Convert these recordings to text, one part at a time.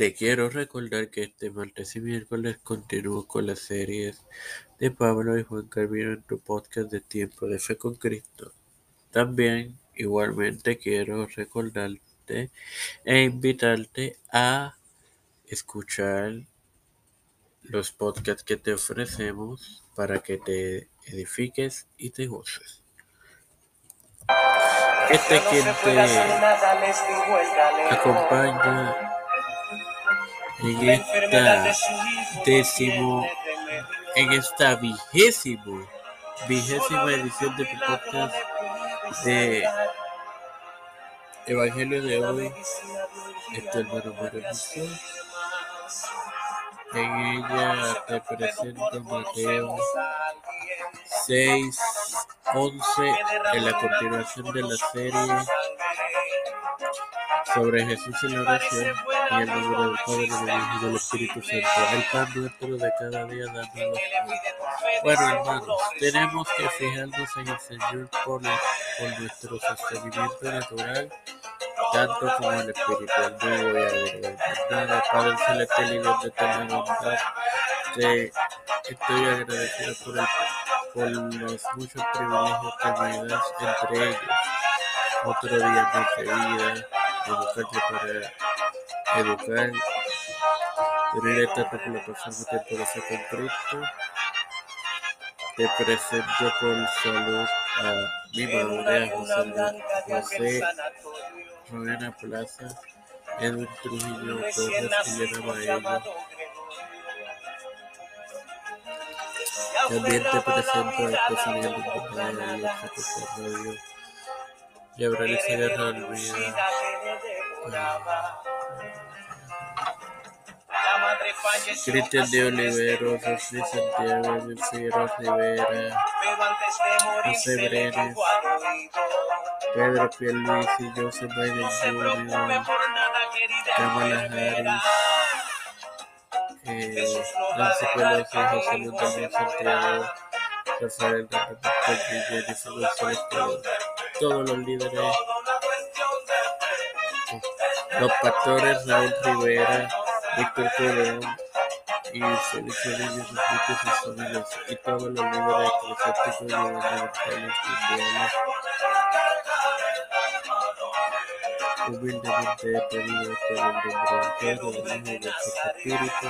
Te quiero recordar que este martes y miércoles continúo con las series de Pablo y Juan Carvino en tu podcast de Tiempo de Fe con Cristo. También, igualmente, quiero recordarte e invitarte a escuchar los podcasts que te ofrecemos para que te edifiques y te goces. Este quien te acompaña en esta décimo, en esta vigésimo, vigésima edición de tu podcast de Evangelio de hoy, este hermano maravilloso. En ella te presento Mateo 6, 11, en la continuación de la serie sobre Jesús en la oración y el nombre del Padre, del Hijo y del Espíritu Santo. El pan nuestro de cada día, dámelo. Bueno, hermanos, tenemos que fijarnos en el Señor por, nuestro sostenimiento natural, tanto como el espiritual. No voy a agregar nada. Padre Celestial y Dios de eterna bondad, te estoy agradecido por los muchos privilegios que me das, entre ellos otro día de vida educarte para educar, tener esta regulación de temperatura con Cristo. Te presento con salud a mi madre, a José, José Rowena Plaza, Edwin Trujillo Torres, Elena Maella. También te presento a esta señal de Dios, Radio, y Olvida. Cristian de Oliveros, José Santiago, Figueroa Rivera, José Brenes, Pedro Pierluisi, Joseph Biden Jr., Kamala Harris, eh, Nancy Pelosi, José Daniel Santiago, Rafael Jennifer González, todos los líderes los pastores Raúl Rivera, Víctor Colón y Félix Rodríguez Enrique y todos los líderes eclesiásticos y gubernamentales mundiales. Humildemente he pedido Padre, del Hijo y del Santo Espíritu.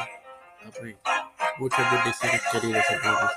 Amén. Muchas bendiciones, queridos hermanos.